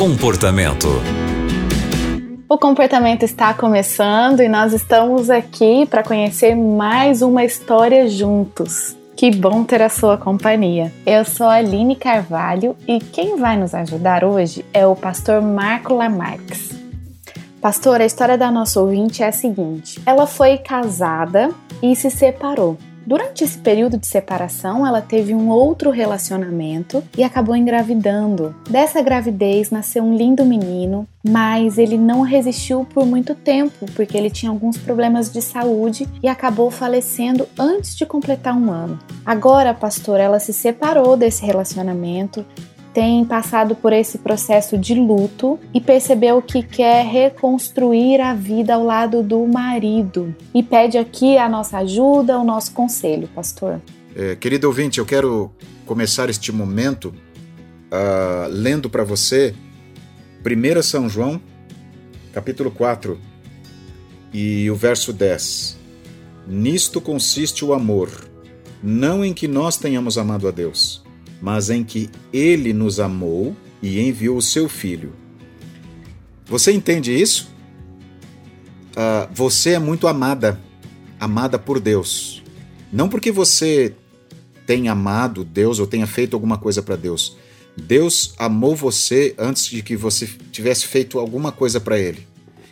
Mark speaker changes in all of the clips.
Speaker 1: Comportamento.
Speaker 2: O comportamento está começando e nós estamos aqui para conhecer mais uma história juntos. Que bom ter a sua companhia. Eu sou a Aline Carvalho e quem vai nos ajudar hoje é o pastor Marco Lamarques. Pastor, a história da nossa ouvinte é a seguinte: ela foi casada e se separou. Durante esse período de separação, ela teve um outro relacionamento e acabou engravidando. Dessa gravidez nasceu um lindo menino, mas ele não resistiu por muito tempo porque ele tinha alguns problemas de saúde e acabou falecendo antes de completar um ano. Agora, pastor, ela se separou desse relacionamento tem passado por esse processo de luto e percebeu que quer reconstruir a vida ao lado do marido. E pede aqui a nossa ajuda, o nosso conselho, pastor.
Speaker 3: É, querido ouvinte, eu quero começar este momento uh, lendo para você 1 São João, capítulo 4, e o verso 10. Nisto consiste o amor, não em que nós tenhamos amado a Deus mas em que ele nos amou e enviou o seu filho. Você entende isso? Uh, você é muito amada, amada por Deus. Não porque você tenha amado Deus ou tenha feito alguma coisa para Deus. Deus amou você antes de que você tivesse feito alguma coisa para Ele.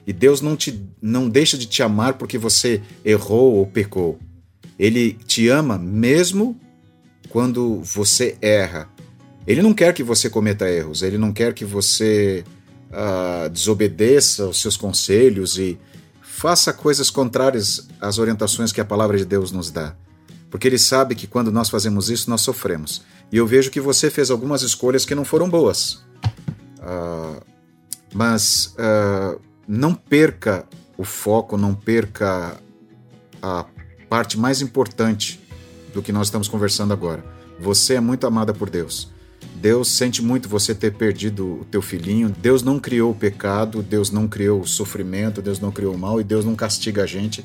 Speaker 3: E Deus não, te, não deixa de te amar porque você errou ou pecou. Ele te ama mesmo quando você erra. Ele não quer que você cometa erros, ele não quer que você uh, desobedeça os seus conselhos e faça coisas contrárias às orientações que a palavra de Deus nos dá. Porque ele sabe que quando nós fazemos isso, nós sofremos. E eu vejo que você fez algumas escolhas que não foram boas. Uh, mas uh, não perca o foco, não perca a parte mais importante do que nós estamos conversando agora. Você é muito amada por Deus. Deus sente muito você ter perdido o teu filhinho. Deus não criou o pecado, Deus não criou o sofrimento, Deus não criou o mal e Deus não castiga a gente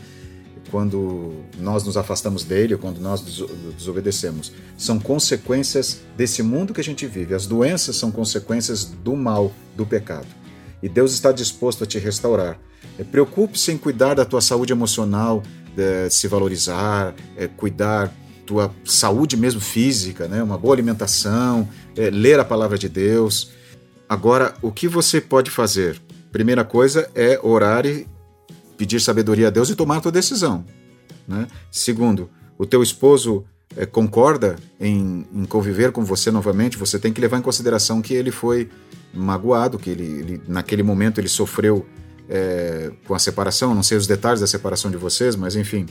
Speaker 3: quando nós nos afastamos dele quando nós desobedecemos. São consequências desse mundo que a gente vive. As doenças são consequências do mal, do pecado. E Deus está disposto a te restaurar. Preocupe-se em cuidar da tua saúde emocional, se valorizar, é, cuidar tua saúde mesmo física, né? uma boa alimentação, é, ler a palavra de Deus. Agora, o que você pode fazer? Primeira coisa é orar e pedir sabedoria a Deus e tomar a tua decisão. Né? Segundo, o teu esposo é, concorda em, em, conviver com você novamente, você tem que levar em consideração que ele foi magoado, que ele, ele naquele momento ele sofreu é, com a separação, não sei os detalhes da separação de vocês, mas enfim,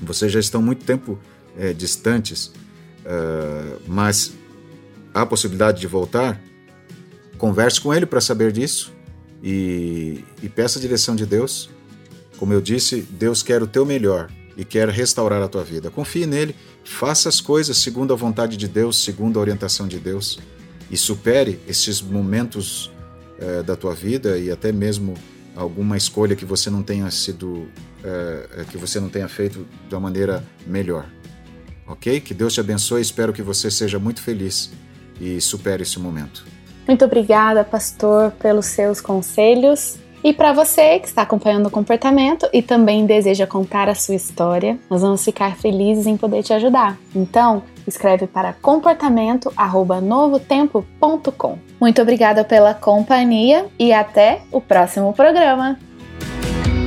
Speaker 3: vocês já estão muito tempo é, distantes, uh, mas há possibilidade de voltar, converse com ele para saber disso e, e peça a direção de Deus. Como eu disse, Deus quer o teu melhor e quer restaurar a tua vida. Confie nele, faça as coisas segundo a vontade de Deus, segundo a orientação de Deus e supere esses momentos uh, da tua vida e até mesmo alguma escolha que você não tenha sido uh, que você não tenha feito da maneira melhor ok? Que Deus te abençoe. Espero que você seja muito feliz e supere esse momento.
Speaker 2: Muito obrigada, pastor, pelos seus conselhos. E para você que está acompanhando o comportamento e também deseja contar a sua história, nós vamos ficar felizes em poder te ajudar. Então, escreve para comportamento@novotempo.com. Muito obrigada pela companhia e até o próximo programa.